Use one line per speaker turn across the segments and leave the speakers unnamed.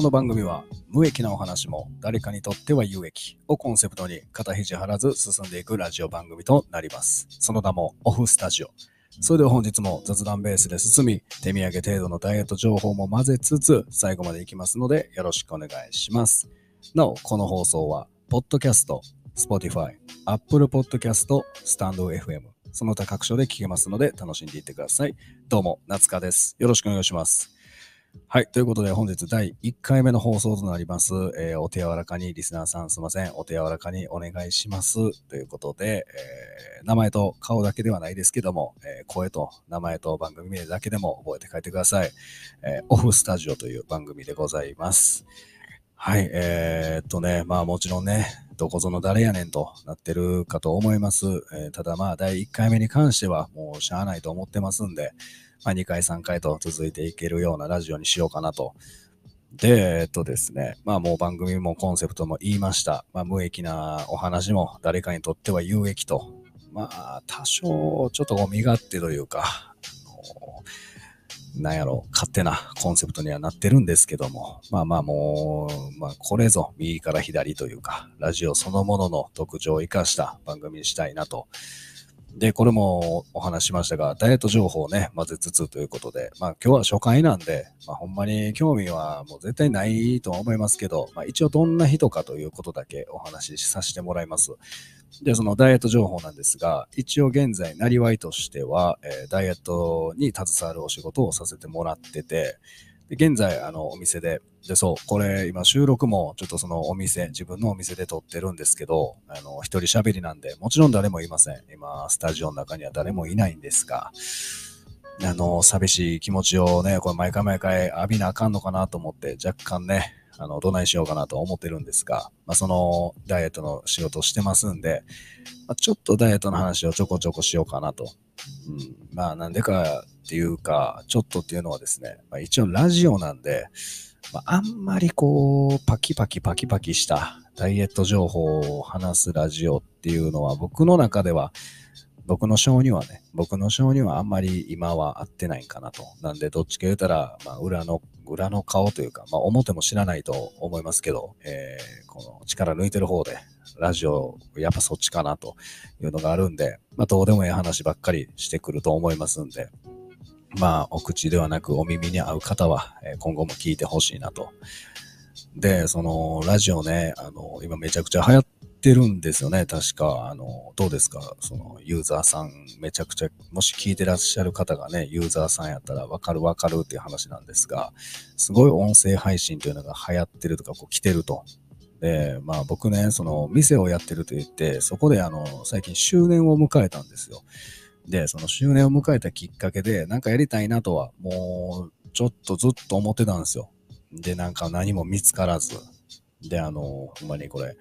この番組は無益なお話も誰かにとっては有益をコンセプトに肩肘張らず進んでいくラジオ番組となります。その名もオフスタジオ。それでは本日も雑談ベースで進み、手土産程度のダイエット情報も混ぜつつ最後までいきますのでよろしくお願いします。なお、この放送は、ポッドキャスト、Spotify、Apple Podcast、スタンド FM、その他各所で聞けますので楽しんでいってください。どうも、夏香です。よろしくお願いします。はい。ということで、本日第1回目の放送となります。えーお手柔らかに、リスナーさんすいません。お手柔らかにお願いします。ということで、えー名前と顔だけではないですけども、えー声と名前と番組名だけでも覚えて帰ってください。えオフスタジオという番組でございます。はい。えっとね、まあもちろんね、どこぞの誰やねんとなってるかと思います。えただまあ第1回目に関してはもうしゃあないと思ってますんで、まあ、2回、3回と続いていけるようなラジオにしようかなと。で、えっとですね、まあもう番組もコンセプトも言いました。まあ無益なお話も誰かにとっては有益と。まあ多少ちょっと身勝手というか、なんやろ、勝手なコンセプトにはなってるんですけども、まあまあもう、まあこれぞ右から左というか、ラジオそのものの特徴を生かした番組にしたいなとで、これもお話しましたが、ダイエット情報をね、混ぜつつということで、まあ今日は初回なんで、まあほんまに興味はもう絶対ないとは思いますけど、まあ一応どんな人かということだけお話しさせてもらいます。で、そのダイエット情報なんですが、一応現在、なりわいとしては、えーダイエットに携わるお仕事をさせてもらってて、現在、あの、お店で、で、そう、これ、今、収録も、ちょっとそのお店、自分のお店で撮ってるんですけど、あの、一人喋りなんで、もちろん誰もいません。今、スタジオの中には誰もいないんですが、あの、寂しい気持ちをね、これ毎回毎回浴びなあかんのかなと思って、若干ね、あの、どないしようかなと思ってるんですが、まあ、その、ダイエットの仕事してますんで、まあ、ちょっとダイエットの話をちょこちょこしようかなと。うん、まあ、なんでかっていうか、ちょっとっていうのはですね、まあ、一応ラジオなんで、まあ、あんまりこう、パキパキパキパキしたダイエット情報を話すラジオっていうのは僕の中では、僕の性にはね、僕の性にはあんまり今は合ってないかなと。なんで、どっちか言うたら、まあ、裏の、裏の顔というか、まあ、表も知らないと思いますけど、えーこの力抜いてる方で、ラジオ、やっぱそっちかなというのがあるんで、まあ、どうでもいい話ばっかりしてくると思いますんで、まあ、お口ではなくお耳に合う方は、え今後も聞いてほしいなと。で、その、ラジオね、あの、今めちゃくちゃ流行ってるんですよね、確か。あの、どうですか？その、ユーザーさん、めちゃくちゃ、もし聞いてらっしゃる方がね、ユーザーさんやったらわかるわかるっていう話なんですが、すごい音声配信というのが流行ってるとか、こう来てると。で、まあ僕ね、その、店をやってると言って、そこであの、最近周年を迎えたんですよ。で、その周年を迎えたきっかけで、なんかやりたいなとは、もう、ちょっとずっと思ってたんですよ。で、なんか何も見つからず。で、あの、ほんまにこれ、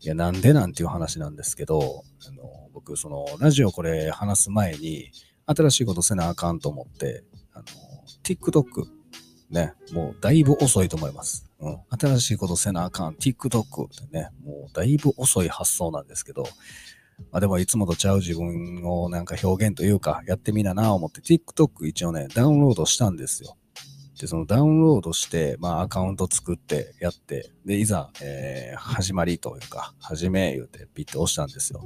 いや、なんでなんていう話なんですけど、あの僕、その、ラジオこれ話す前に、新しいことせなあかんと思って、あの、TikTok、ね、もうだいぶ遅いと思います。うん。新しいことせなあかん、TikTok ってね、もうだいぶ遅い発想なんですけど、まあでもいつもとちゃう自分をなんか表現というか、やってみなな思って TikTok 一応ね、ダウンロードしたんですよ。で、そのダウンロードして、まあアカウント作ってやって、で、いざ、えー始まりというか、始め言うてピッと押したんですよ。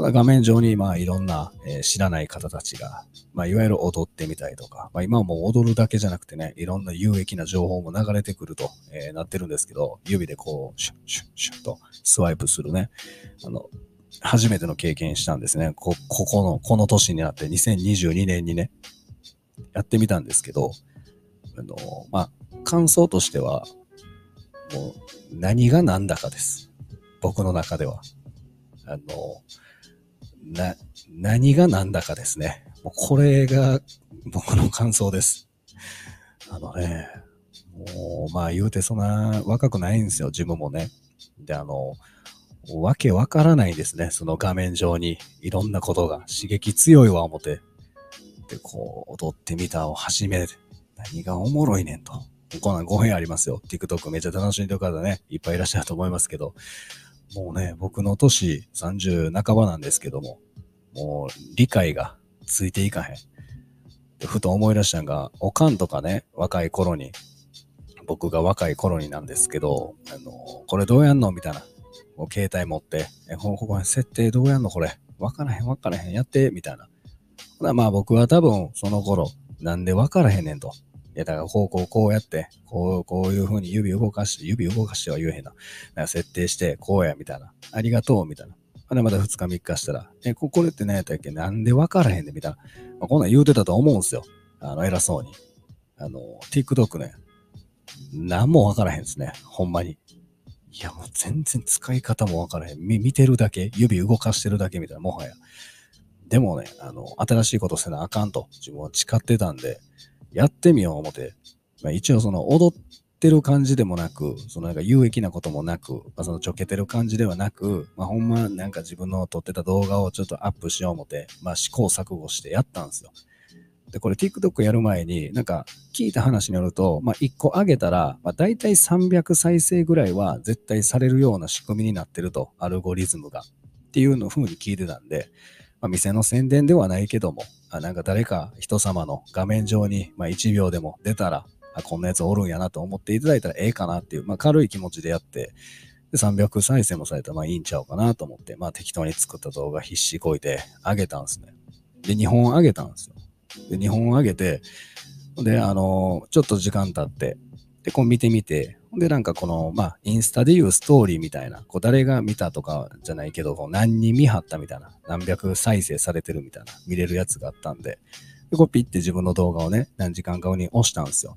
まだ画面上に、まあいろんな、え知らない方たちが、まあいわゆる踊ってみたりとか、まあ今はもう踊るだけじゃなくてね、いろんな有益な情報も流れてくると、えーなってるんですけど、指でこう、シュッシュッシュッとスワイプするね、あの、初めての経験したんですね。こ、ここの、この年になって2022年にね、やってみたんですけど、あの、まあ、感想としては、もう、何が何だかです。僕の中では。あの、な、何が何だかですね。もうこれが僕の感想です。あのね、もう、まあ言うてそんな若くないんですよ、自分もね。で、あの、わけわからないですね。その画面上にいろんなことが刺激強いわ思って。で、こう、踊ってみたを始めて、何がおもろいねんと。こんなん5編ありますよ。TikTok めっちゃ楽しんでる方ね、いっぱいいらっしゃると思いますけど、もうね、僕の年30半ばなんですけども、もう理解がついていかへん。ふと思い出したんが、おかんとかね、若い頃に、僕が若い頃になんですけど、あの、これどうやんの？みたいな。こう携帯持って、え、ここ設定どうやんの？これ。わからへんわからへん。やって、みたいな。ほらまあ僕は多分その頃、なんでわからへんねんと。や、だからこうこうこうやって、こう、こういう風に指動かして、指動かしては言えへんな。な設定して、こうや、みたいな。ありがとう、みたいな。あれまた2日3日したら、え、これって何やったっけ？なんでわからへんね、みたいな。まあ、こんなん言うてたと思うんすよ。あの、偉そうに。あの、TikTok ね、何もわからへんですね。ほんまに。いや、もう全然使い方もわからへん。見てるだけ、指動かしてるだけみたいな、もはや。でもね、あの、新しいことせなあかんと自分は誓ってたんで、やってみよう思って、まあ、一応その踊ってる感じでもなく、そのなんか有益なこともなく、まあ、そのちょけてる感じではなく、まあ、ほんまなんか自分の撮ってた動画をちょっとアップしよう思って、まあ試行錯誤してやったんですよ。で、これ TikTok やる前に、なんか聞いた話によると、まあ1個上げたら、まあ大体300再生ぐらいは絶対されるような仕組みになってると、アルゴリズムが。っていうのを風に聞いてたんで、まあ、店の宣伝ではないけども、あなんか誰か人様の画面上に、まあ、1秒でも出たら、あこんなやつおるんやなと思っていただいたらええかなっていう、まあ、軽い気持ちでやって、で300再生もされたらまあいいんちゃうかなと思って、まあ適当に作った動画必死こいてあげたんですね。で、2本あげたんですよ。で、2本あげて、で、あのー、ちょっと時間経って、で、こう見てみて、で、なんかこの、まあ、インスタでいうストーリーみたいな、こう誰が見たとかじゃないけど、こう何人見張ったみたいな、何百再生されてるみたいな、見れるやつがあったんで、で、こうピッて自分の動画をね、何時間か後に押したんですよ。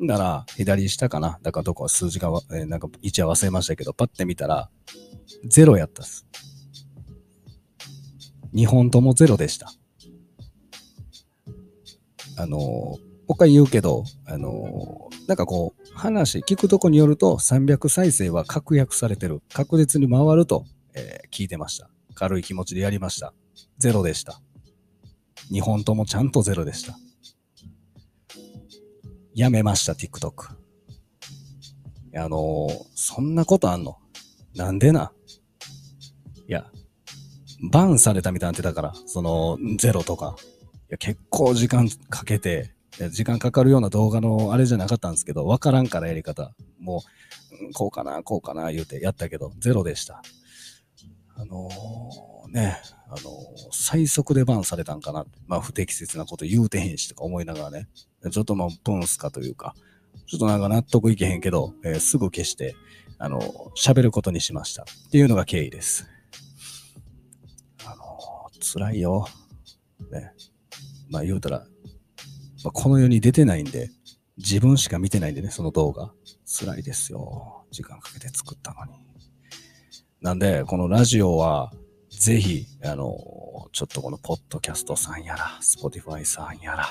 なら、左下かなだからどこ数字が、えー、なんか位置は忘れましたけど、パッて見たら、ゼロやったっす。2本ともゼロでした。あのー、う一回言うけど、あのー、なんかこう、話、聞くとこによると300再生は確約されてる。確実に回ると、えー、聞いてました。軽い気持ちでやりました。ゼロでした。2本ともちゃんとゼロでした。やめました、TikTok。あのー、そんなことあんの？なんでな？いや、バンされたみたいになってたから、その、ゼロとか。いや、結構時間かけて、時間かかるような動画のあれじゃなかったんですけど、わからんからやり方。もう、こうかな、こうかな、言うてやったけど、ゼロでした。あのー、ね、あのー、最速でバンされたんかな。まあ、不適切なこと言うてへんしとか思いながらね、ちょっとまあ、プンスかというか、ちょっとなんか納得いけへんけど、えー、すぐ消して、あの喋ることにしました。っていうのが経緯です。あの辛いよ。ね。まあ言うたら、ま、この世に出てないんで、自分しか見てないんでね、その動画。辛いですよ。時間かけて作ったのに。なんで、このラジオは、ぜひ、あの、ちょっとこのポッドキャストさんやら、 Spotify さんやら、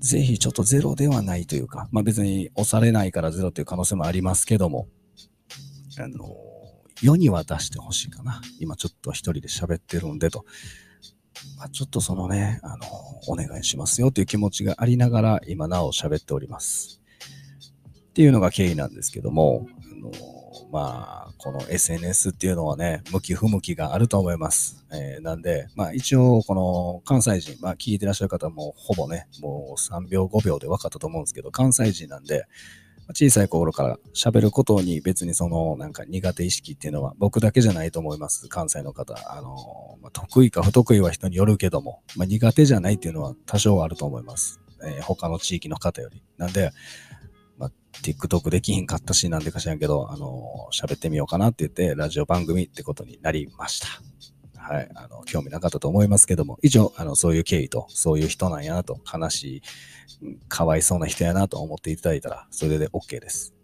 ぜひちょっとゼロではないというか、まあ別に押されないからゼロという可能性もありますけども、あの、世には出してほしいかな。今ちょっと一人で喋ってるんでと。まあ、ちょっとそのね、あの、お願いしますよという気持ちがありながら、今なお喋っております。っていうのが経緯なんですけども、あのまあ、この SNS っていうのはね、向き不向きがあると思います。えー、なんで、まあ一応、この関西人、まあ聞いてらっしゃる方もほぼね、もう3秒5秒で分かったと思うんですけど、関西人なんで、小さい頃から喋ることに別にそのなんか苦手意識っていうのは僕だけじゃないと思います。関西の方。あの、まあ、得意か不得意は人によるけども、まあ、苦手じゃないっていうのは多少あると思います。えー、他の地域の方より。なんで、まあ、TikTok できひんかったし、なんでか知らんけど、あの、喋ってみようかなって言って、ラジオ番組ってことになりました。はい。あの、興味なかったと思いますけども、以上、あの、そういう経緯と、そういう人なんやなと、悲しい、かわいそうな人やなと思っていただいたら、それで OK です。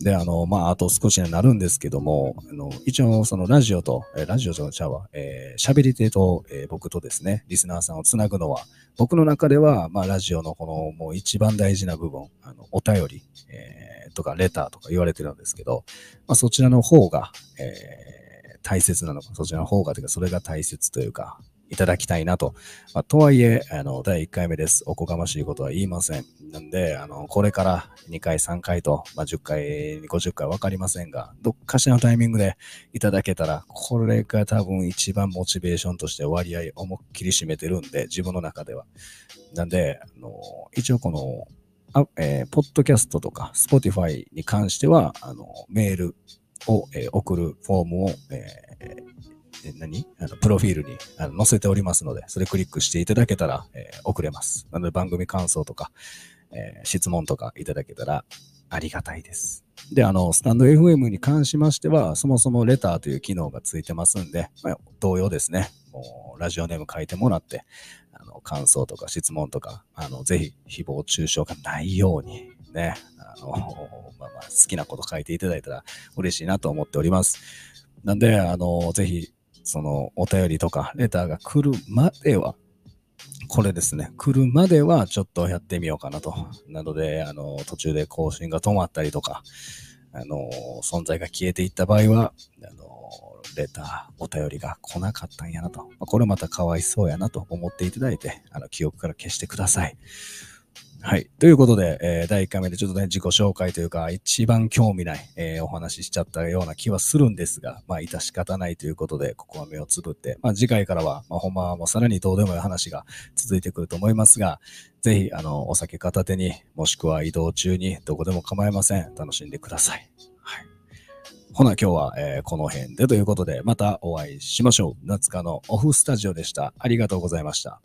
で、あの、まあ、あと少しになるんですけども、あの、一応、そのラジオと、えラジオじゃちゃうわ、えー、喋り手と、えー、僕とですね、リスナーさんをつなぐのは、僕の中では、まあ、ラジオのこの、もう一番大事な部分、あの、お便り、えー、とか、レターとか言われてるんですけど、まあ、そちらの方が、えー大切なのか、そちらの方がというか、それが大切というか、いただきたいなと。まあ、とはいえ、あの、第1回目です。おこがましいことは言いません。なんで、あの、これから2回、3回と、まあ、10回、50回わかりませんが、どっかしらのタイミングでいただけたら、これが多分一番モチベーションとして割合思いっきり占めてるんで、自分の中では。なんで、あの、一応この、あえー、ポッドキャストとか、 Spotify に関しては、あの、メールを、えー、送るフォームを、えー、何？あのプロフィールにあの載せておりますので、それクリックしていただけたら、えー、送れます。なので番組感想とか、えー、質問とかいただけたらありがたいです。で、あの、 stand.fm に関しましては、そもそもレターという機能がついてますんで、まあ、同様ですね。もう、ラジオネーム書いてもらって、あの、感想とか質問とか、あの、ぜひ、誹謗中傷がないように、ね、あの、好きなこと書いていただいたら嬉しいなと思っております。なんで、あの、ぜひ、その、お便りとか、レターが来るまでは、これですね、来るまではちょっとやってみようかなと。なので、あの、途中で更新が止まったりとか、あの、存在が消えていった場合は、あの、レター、お便りが来なかったんやなと。これまたかわいそうやなと思っていただいて、あの、記憶から消してください。はい。ということで、えー、第1回目でちょっとね、自己紹介というか、一番興味ない、えー、お話ししちゃったような気はするんですが、まあ、致し方ないということで、ここは目をつぶって、まあ、次回からは、まあ、ほんまはもうさらにどうでもいい話が続いてくると思いますが、ぜひ、あの、お酒片手に、もしくは移動中に、どこでも構いません。楽しんでください。はい。ほな、今日は、えー、この辺でということで、またお会いしましょう。夏香のオフスタジオでした。ありがとうございました。